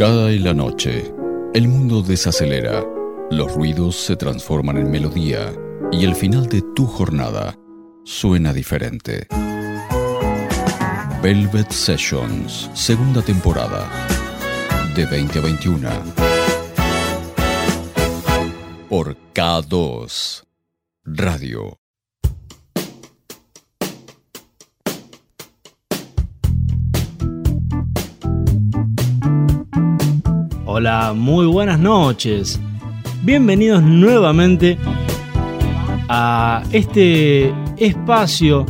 Cada la noche, el mundo desacelera, los ruidos se transforman en melodía y el final de tu jornada suena diferente. Velvet Sessions, segunda temporada, de 2021. Por K2 Radio. Hola, muy buenas noches. Bienvenidos nuevamente a este espacio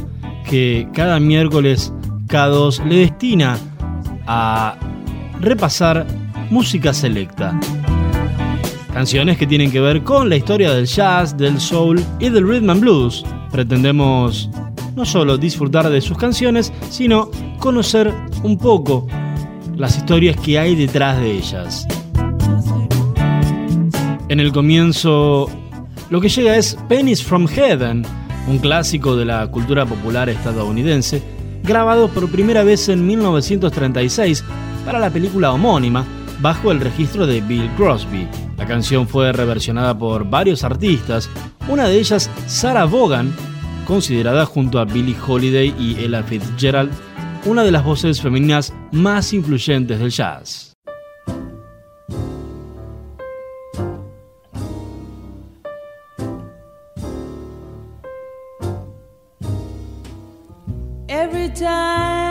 que cada miércoles K2 le destina a repasar música selecta. Canciones que tienen que ver con la historia del jazz, del soul y del rhythm and blues. Pretendemos no solo disfrutar de sus canciones, sino conocer un poco las historias que hay detrás de ellas. En el comienzo, lo que llega es Pennies from Heaven, un clásico de la cultura popular estadounidense, grabado por primera vez en 1936 para la película homónima, bajo el registro de Bill Crosby. La canción fue reversionada por varios artistas, una de ellas Sarah Vaughan, considerada junto a Billie Holiday y Ella Fitzgerald una de las voces femeninas más influyentes del jazz. time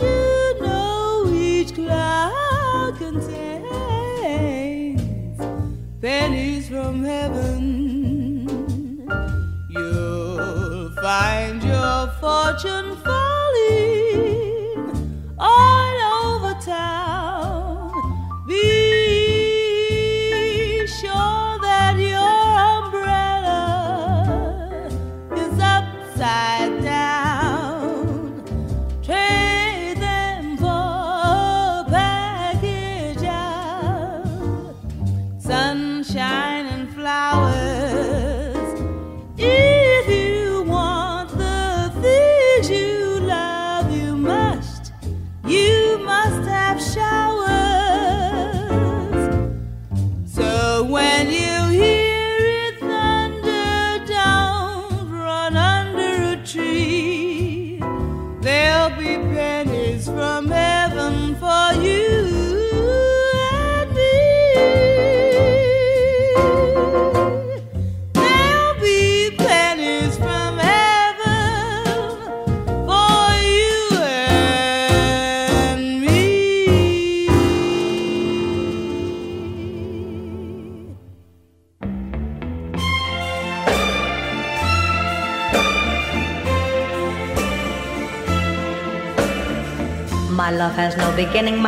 You? cloud contains pennies from heaven.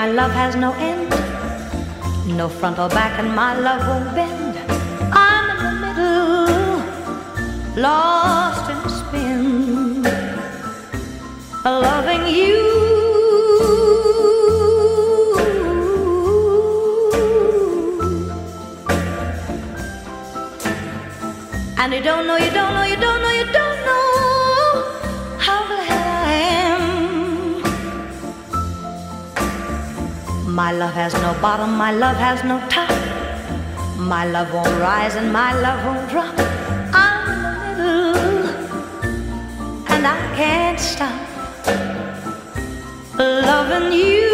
my love has no end. No front or back, and my love won't bend. I'm in the middle, lost in a spin, loving you. And you don't know, you don't know, you don't. My love has no bottom, my love has no top. My love won't rise and my love won't drop. I'm in the and I can't stop loving you.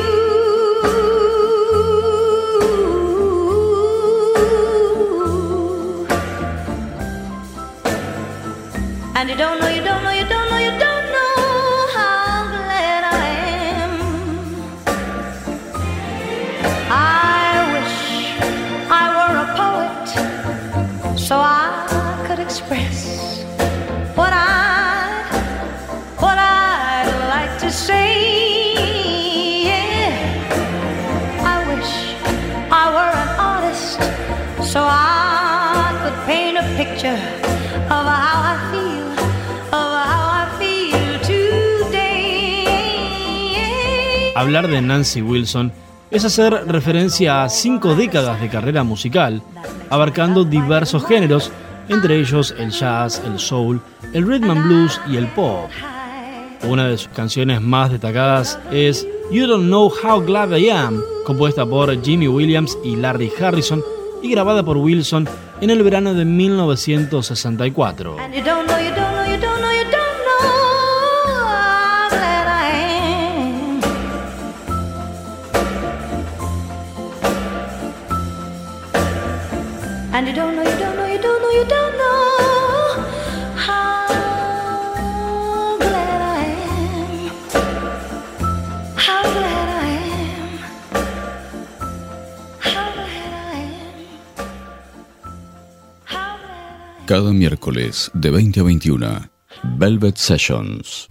And you don't know, you don't Hablar de Nancy Wilson es hacer referencia a cinco décadas de carrera musical, abarcando diversos géneros, entre ellos el jazz, el soul, el rhythm and blues y el pop. Una de sus canciones más destacadas es You Don't Know How Glad I Am, compuesta por Jimmy Williams y Larry Harrison y grabada por Wilson en el verano de 1964. Cada miércoles de 20 a 21, Velvet Sessions.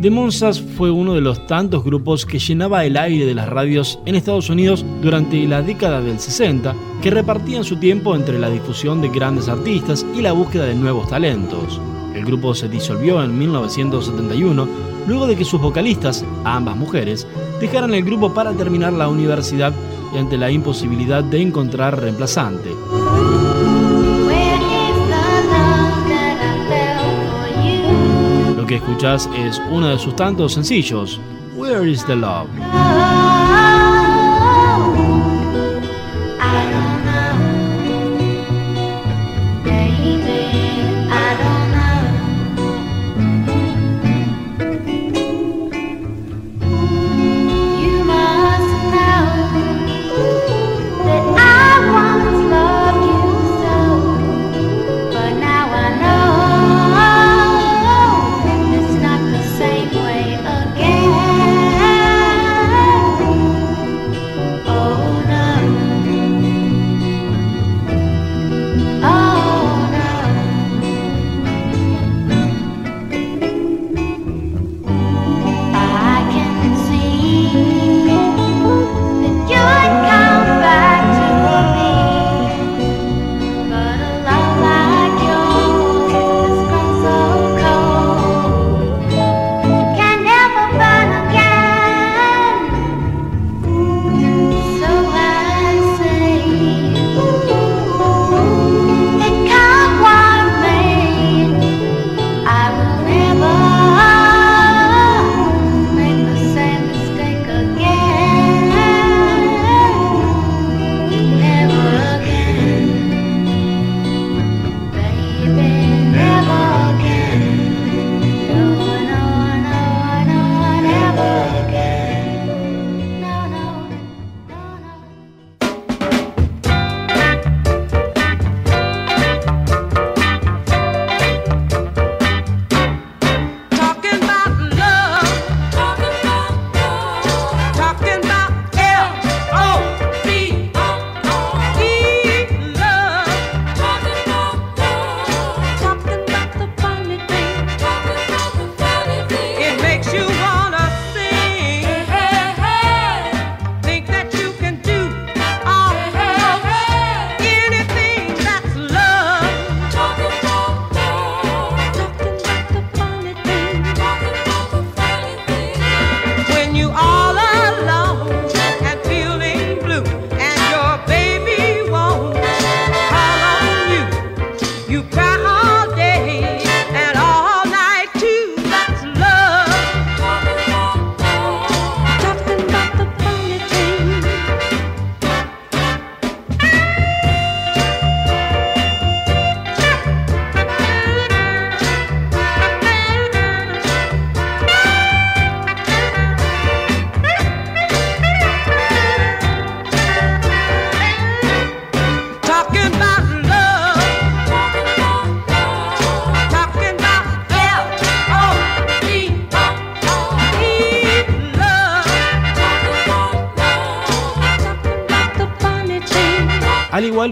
The Monsters fue uno de los tantos grupos que llenaba el aire de las radios en Estados Unidos durante la década del 60, que repartían su tiempo entre la difusión de grandes artistas y la búsqueda de nuevos talentos. El grupo se disolvió en 1971, luego de que sus vocalistas, ambas mujeres, dejaran el grupo para terminar la universidad y ante la imposibilidad de encontrar reemplazante. Escuchás es uno de sus tantos sencillos, Where is the Love?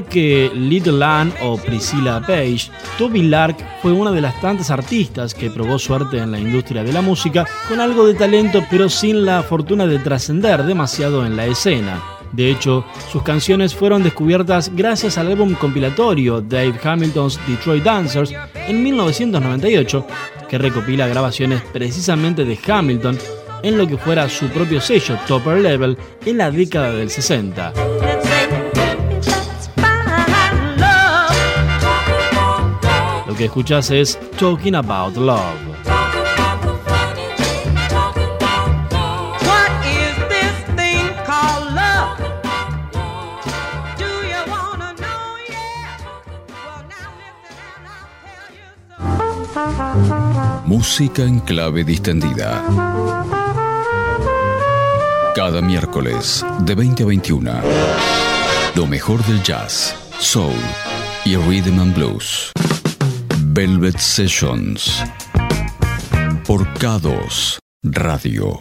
Que Little Ann o Priscilla Page, Toby Lark fue una de las tantas artistas que probó suerte en la industria de la música con algo de talento pero sin la fortuna de trascender demasiado en la escena. De hecho, sus canciones fueron descubiertas gracias al álbum compilatorio Dave Hamilton's Detroit Dancers en 1998, que recopila grabaciones precisamente de Hamilton en lo que fuera su propio sello Topper Level en la década del 60. Que escuchas es Talking About Love. Música en clave distendida. Cada miércoles de 20 a 21. Lo mejor del jazz, soul y rhythm and blues. Velvet Sessions. Por K2 Radio.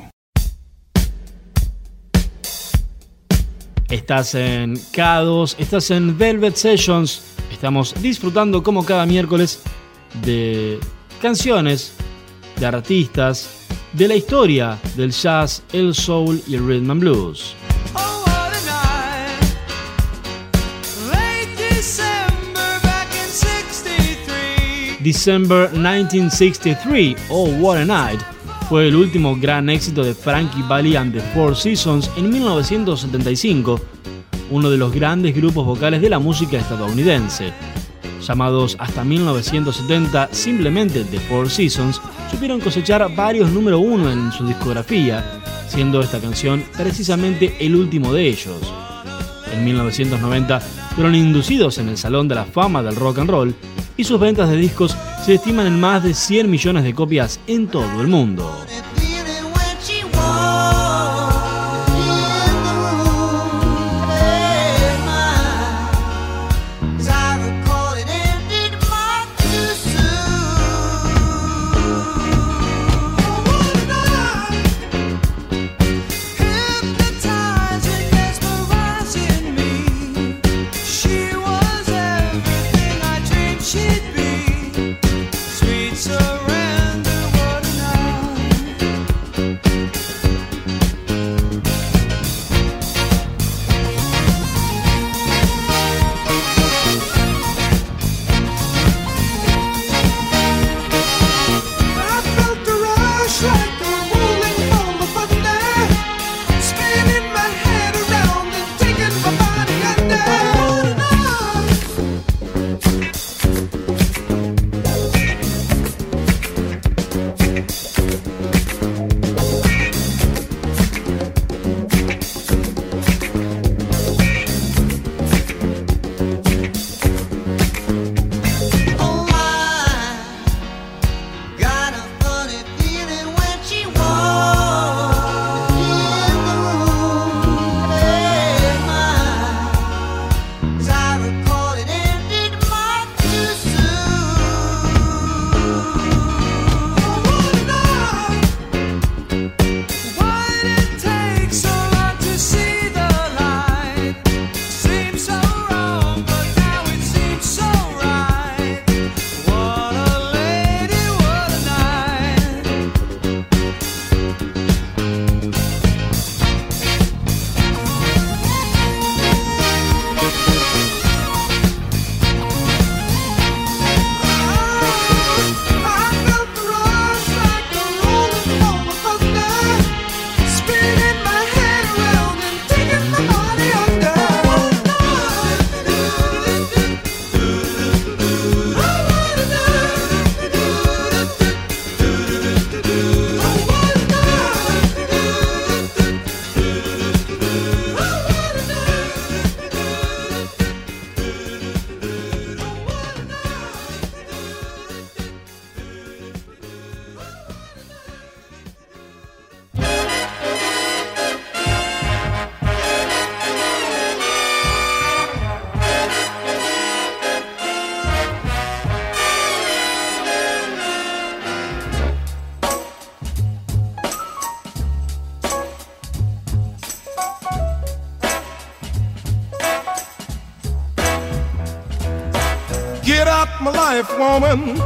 Estás en K2, estás en Velvet Sessions. Estamos disfrutando como cada miércoles de canciones, de artistas, de la historia del jazz, el soul y el rhythm and blues. December 1963, Oh What a Night, fue el último gran éxito de Frankie Valli and the Four Seasons en 1975, uno de los grandes grupos vocales de la música estadounidense. Llamados hasta 1970 simplemente The Four Seasons, supieron cosechar varios número uno en su discografía, siendo esta canción precisamente el último de ellos. En 1990 fueron inducidos en el Salón de la Fama del Rock and Roll y sus ventas de discos se estiman en más de 100 millones de copias en todo el mundo. Woman.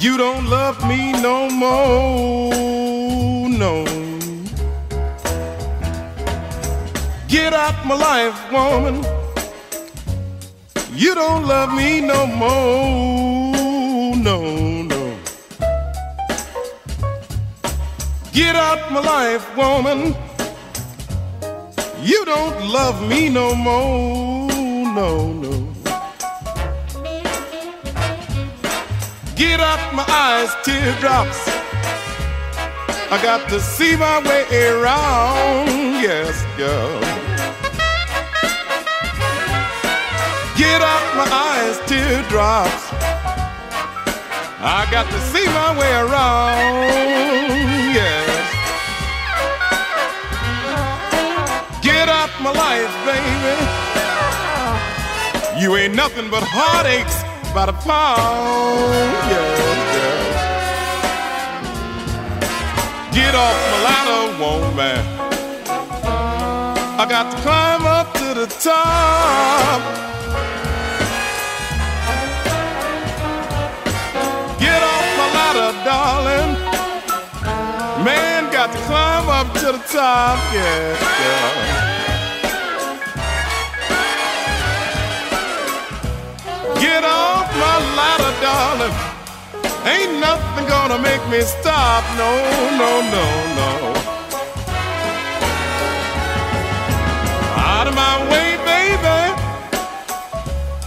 You don't love me no more, no. Get out my life, woman. You don't love me no more, no, no. Get out my life, woman. You don't love me no more, no, no. Get out my eyes, teardrops. I got to see my way around, yes, girl. Get out my eyes, teardrops. I got to see my way around, yes. Get out my life, baby. You ain't nothing but heartaches by the pound, yes, yes. Get off my ladder, woman. I got to climb up to the top. Get off my ladder, darling. Man, got to climb up to the top, yeah, yeah. Get off my ladder, darling. Ain't nothing gonna make me stop, no, no, no, no. Out of my way, baby.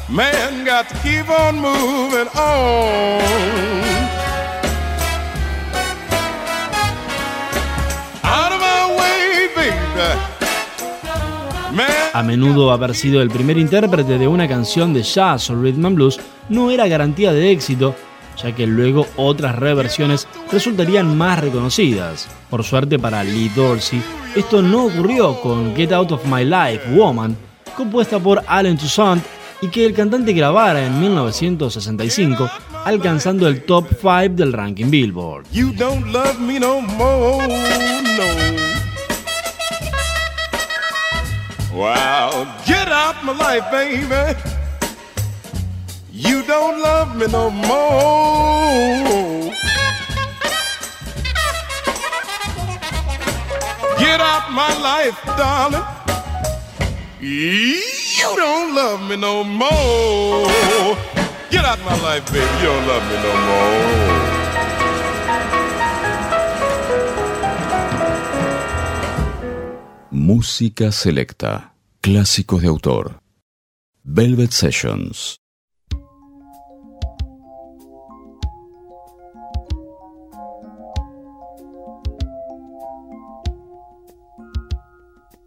Man, got to keep on moving on. A menudo haber sido el primer intérprete de una canción de jazz o rhythm and blues no era garantía de éxito, ya que luego otras reversiones resultarían más reconocidas. Por suerte para Lee Dorsey, esto no ocurrió con Get Out of My Life, Woman, compuesta por Allen Toussaint y que el cantante grabara en 1965, alcanzando el top 5 del ranking Billboard. Wow, get out my life, baby. You don't love me no more. Get out my life, darling. You don't love me no more. Get out my life, baby. You don't love me no more. Música selecta. Clásicos de autor. Velvet Sessions.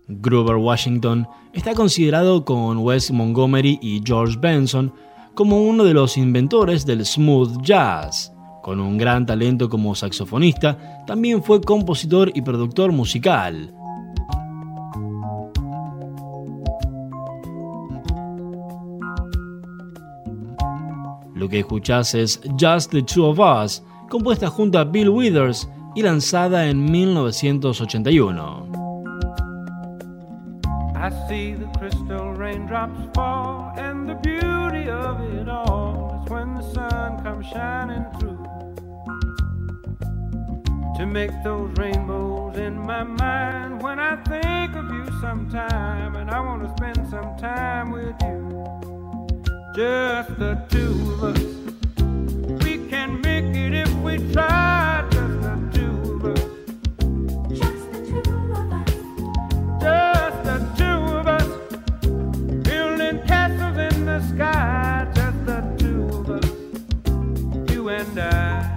Grover Washington está considerado con Wes Montgomery y George Benson como uno de los inventores del smooth jazz. Con un gran talento como saxofonista, también fue compositor y productor musical. Lo que escuchás es Just the Two of Us, compuesta junto a Bill Withers y lanzada en 1981. I see the crystal raindrops fall, and the beauty of it all is when the sun comes shining through to make those rainbows in my mind. When I think of you sometime, and I want to spend some time with you, just the two of us. We can make it if we try, just the two of us. Just the two of us building castles in the sky. Just the two of us, you and I.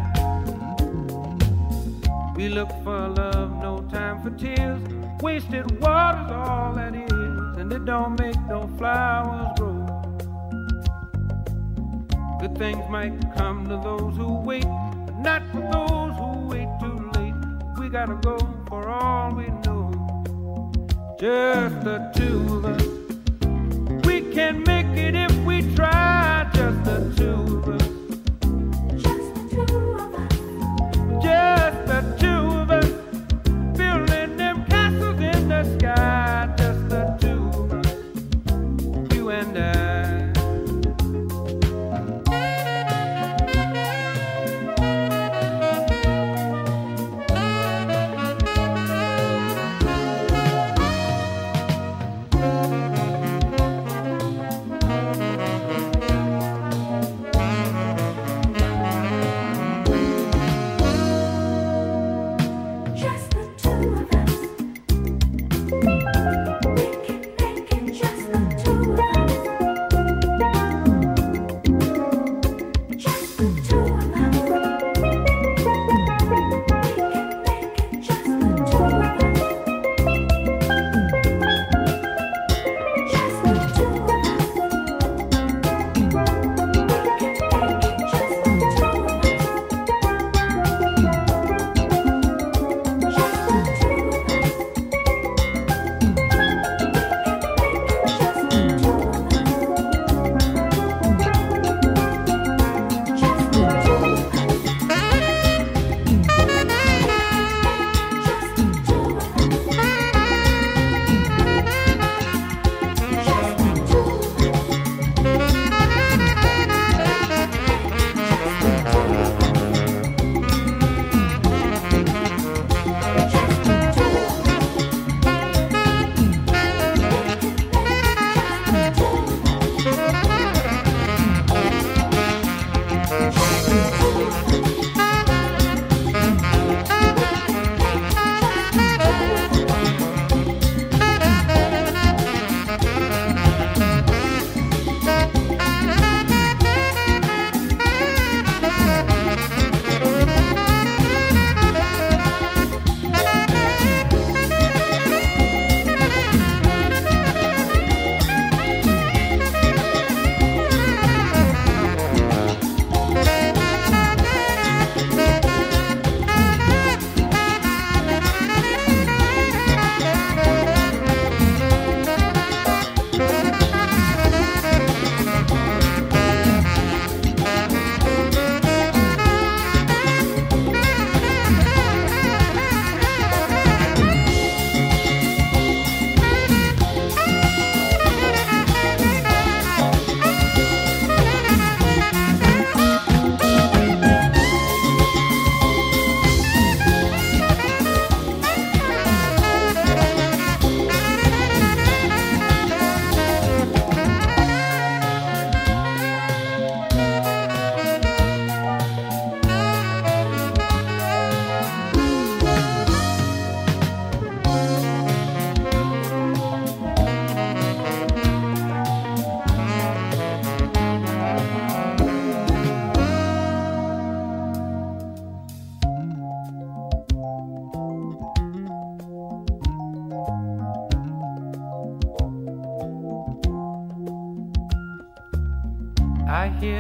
We look for love, no time for tears. Wasted water's all that is, and it don't make no flowers grow. Good things might come to those who wait, but not for those who wait too late. We gotta go for all we know just the two of us. We can make it if we try, just the two of us.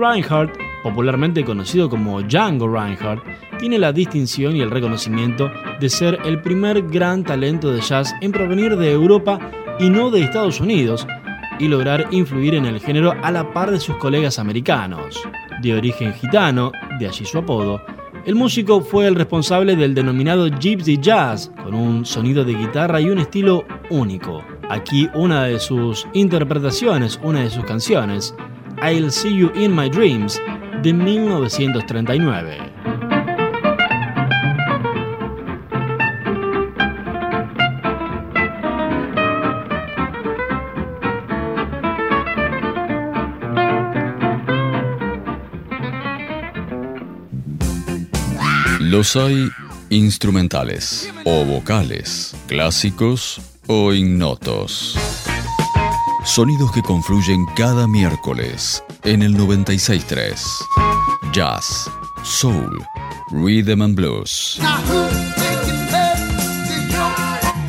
Reinhardt, popularmente conocido como Django Reinhardt, tiene la distinción y el reconocimiento de ser el primer gran talento de jazz en provenir de Europa y no de Estados Unidos, y lograr influir en el género a la par de sus colegas americanos. De origen gitano, de allí su apodo, el músico fue el responsable del denominado Gypsy Jazz, con un sonido de guitarra y un estilo único. Aquí una de sus interpretaciones, una de sus canciones, I'll See You in My Dreams, de 1939. Los hay instrumentales o vocales, clásicos o ignotos. Sonidos que confluyen cada miércoles en el 963. Jazz, soul, rhythm and blues.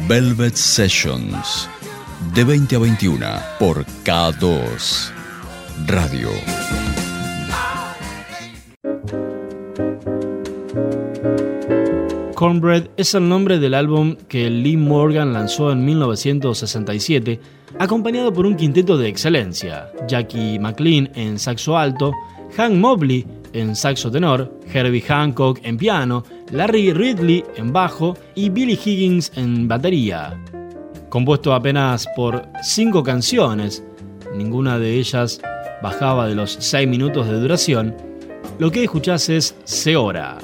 Velvet Sessions. De 20 a 21 por K2 Radio. Cornbread es el nombre del álbum que Lee Morgan lanzó en 1967, acompañado por un quinteto de excelencia: Jackie McLean en saxo alto, Hank Mobley en saxo tenor, Herbie Hancock en piano, Larry Ridley en bajo y Billy Higgins en batería. Compuesto apenas por cinco canciones, ninguna de ellas bajaba de los 6 minutos de duración, lo que escuchás es Seora.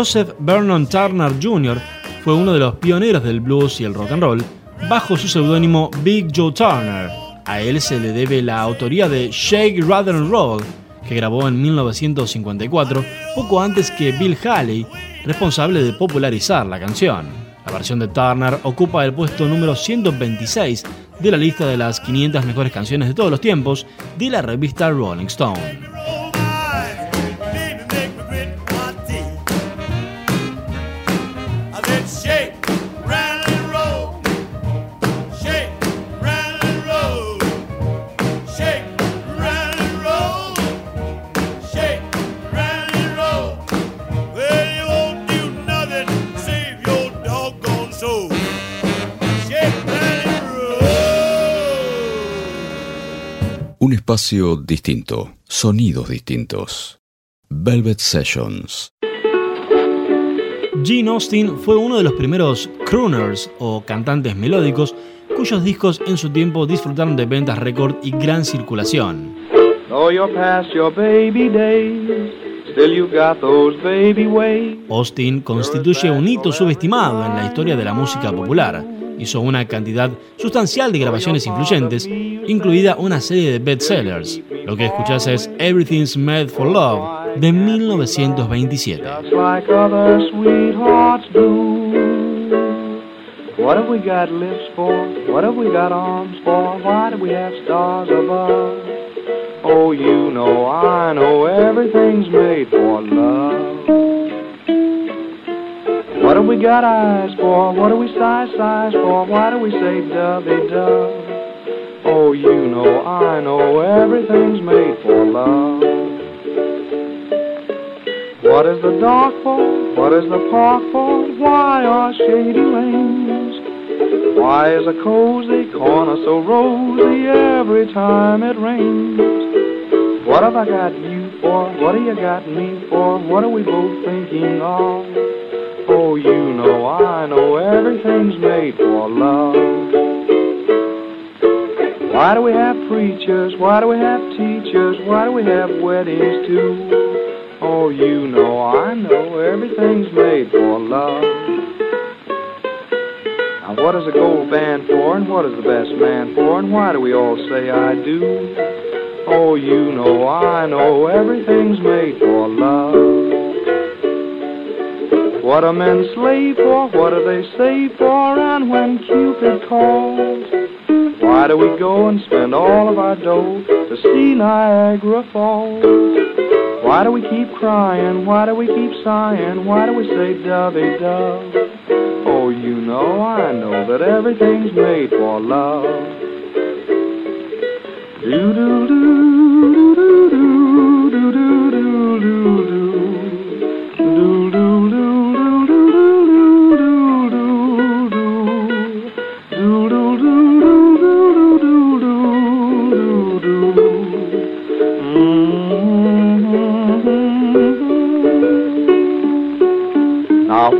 Joseph Vernon Turner Jr. fue uno de los pioneros del blues y el rock and roll bajo su seudónimo Big Joe Turner. A él se le debe la autoría de Shake, Rather and Roll, que grabó en 1954, poco antes que Bill Haley, responsable de popularizar la canción. La versión de Turner ocupa el puesto número 126 de la lista de las 500 mejores canciones de todos los tiempos de la revista Rolling Stone. Un espacio distinto, sonidos distintos. Velvet Sessions. Gene Austin fue uno de los primeros crooners o cantantes melódicos cuyos discos en su tiempo disfrutaron de ventas récord y gran circulación. Austin constituye un hito subestimado en la historia de la música popular. Hizo una cantidad sustancial de grabaciones influyentes, incluida una serie de bestsellers. Lo que escuchás es Everything's Made for Love de 1927. Just like other sweethearts do. What have we got lips for? What have we got arms for? Why do we have stars above? Oh, you know, I know everything's made for love. What have we got eyes for? What do we sigh sighs for? Why do we say dovey dove? Oh, you know, I know everything's made for love. What is the dark for? What is the park for? Why are shady lanes? Why is a cozy corner so rosy every time it rains? What have I got you for? What have you got me for? What are we both thinking of? Oh, you know, I know everything's made for love. Why do we have preachers? Why do we have teachers? Why do we have weddings too? Oh, you know, I know everything's made for love. Now, what is a gold band for, and what is the best man for, and why do we all say I do? Oh, you know, I know everything's made for love. What are men slave for? What do they save for? And when Cupid calls, why do we go and spend all of our dough to see Niagara Falls? Why do we keep crying? Why do we keep sighing? Why do we say dovey dove? Oh, you know, I know that everything's made for love. Do do do do do do do do do do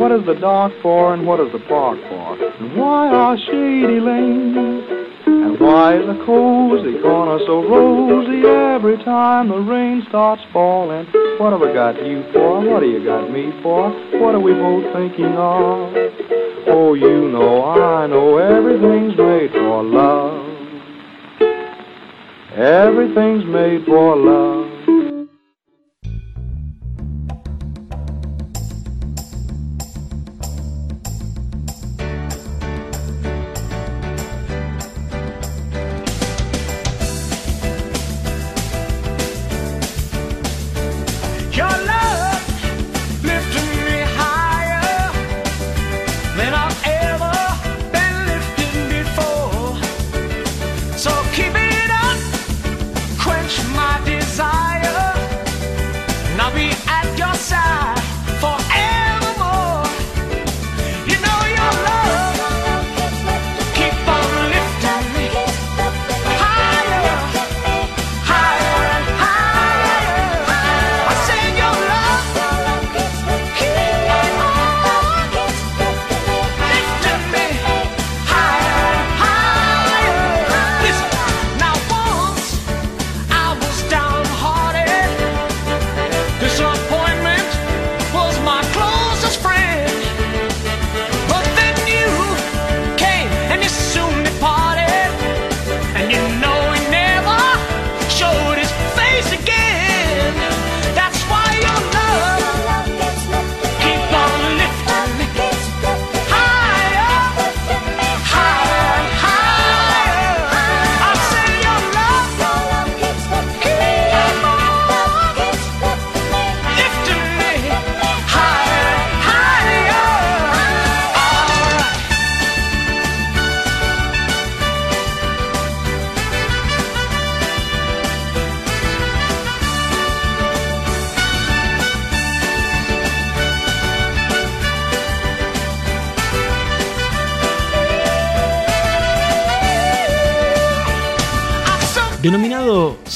what is the dark for and what is the park for? And why are shady lanes? And why is a cozy corner so rosy every time the rain starts falling? What have I got you for? What have you got me for? What are we both thinking of? Oh, you know, I know everything's made for love. Everything's made for love.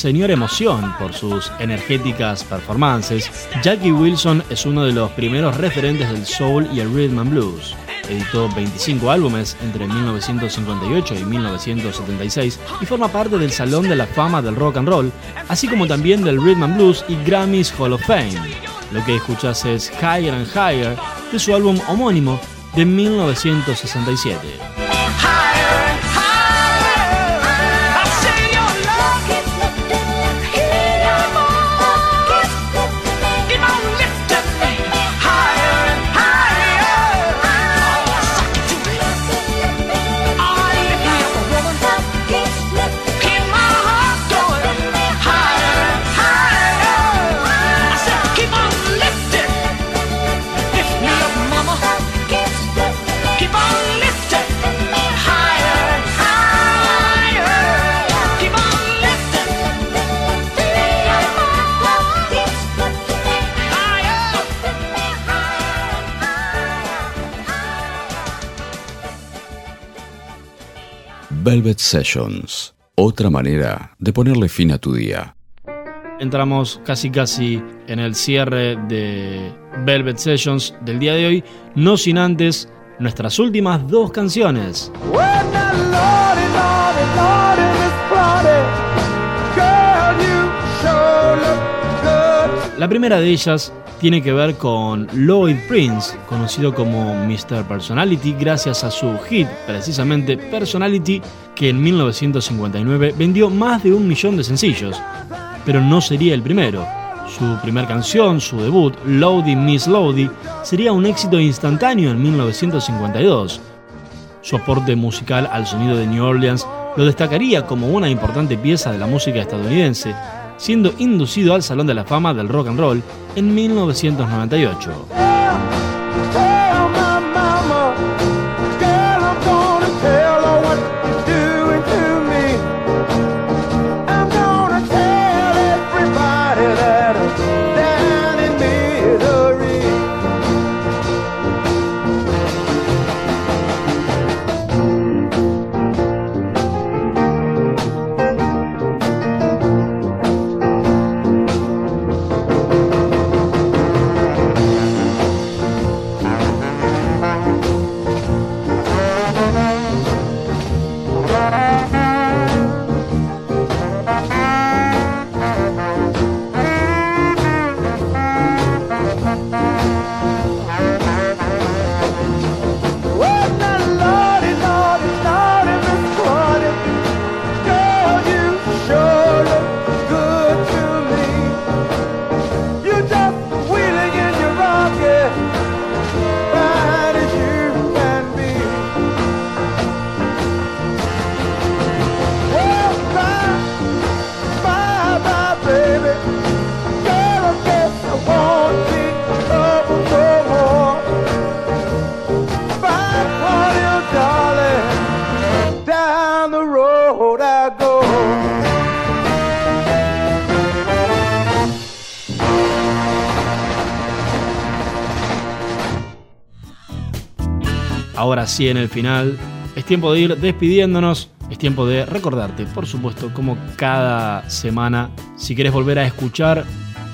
Señor Emoción por sus energéticas performances, Jackie Wilson es uno de los primeros referentes del soul y el rhythm and blues. Editó 25 álbumes entre 1958 y 1976 y forma parte del Salón de la Fama del Rock and Roll, así como también del Rhythm and Blues y Grammys Hall of Fame. Lo que escuchas es Higher and Higher de su álbum homónimo de 1967. Velvet Sessions. Otra manera de ponerle fin a tu día. Entramos casi casi en el cierre de Velvet Sessions del día de hoy, no sin antes nuestras últimas dos canciones. La primera de ellas tiene que ver con Lloyd Prince, conocido como Mr. Personality gracias a su hit, precisamente Personality, que en 1959 vendió más de un millón de sencillos. Pero no sería el primero. Su primer canción, su debut, Lodi Miss Lodi, sería un éxito instantáneo en 1952. Su aporte musical al sonido de New Orleans lo destacaría como una importante pieza de la música estadounidense, siendo inducido al Salón de la Fama del Rock and Roll en 1998. Sí, en el final, es tiempo de ir despidiéndonos. Es tiempo de recordarte, por supuesto, como cada semana, si quieres volver a escuchar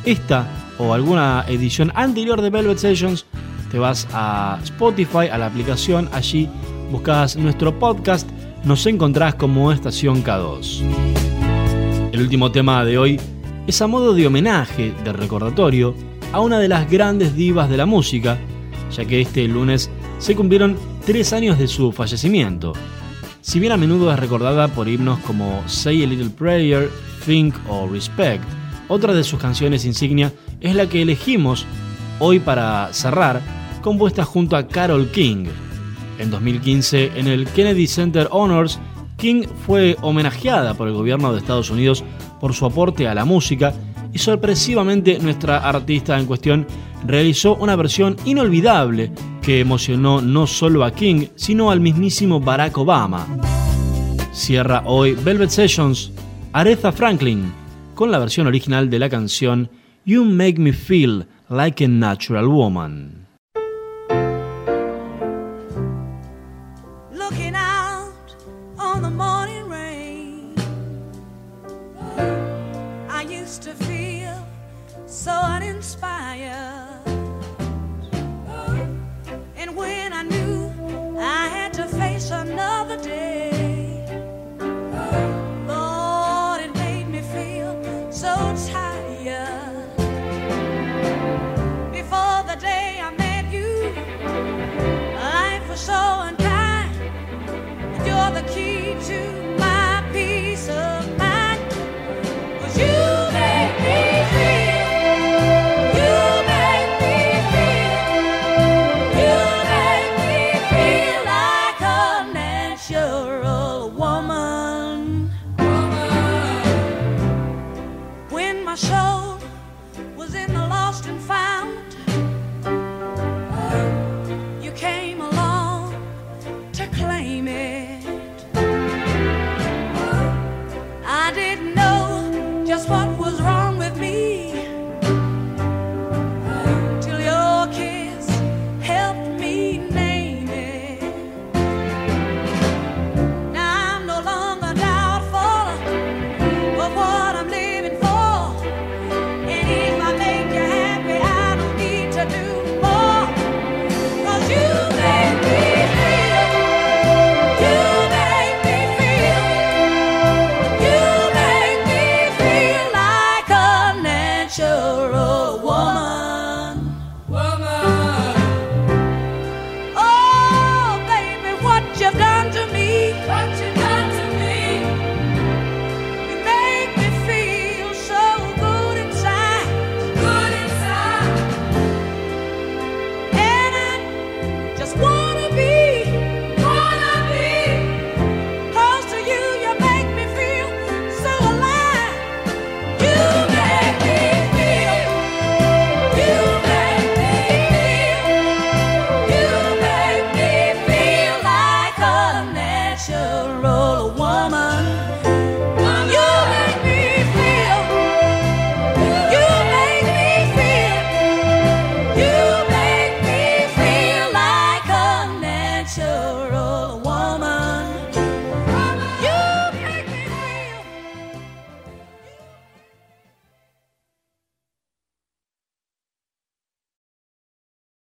esta o alguna edición anterior de Velvet Sessions, te vas a Spotify, a la aplicación, allí buscas nuestro podcast, nos encontrás como Estación K2. El último tema de hoy es a modo de homenaje, de recordatorio, a una de las grandes divas de la música, ya que este lunes se cumplieron tres años de su fallecimiento. Si bien a menudo es recordada por himnos como Say a Little Prayer, Think o Respect, otra de sus canciones insignia es la que elegimos hoy para cerrar, compuesta junto a Carol King. En 2015, en el Kennedy Center Honors, King fue homenajeada por el gobierno de Estados Unidos por su aporte a la música y sorpresivamente nuestra artista en cuestión realizó una versión inolvidable que emocionó no solo a King, sino al mismísimo Barack Obama. Cierra hoy Velvet Sessions, Aretha Franklin, con la versión original de la canción You Make Me Feel Like a Natural Woman.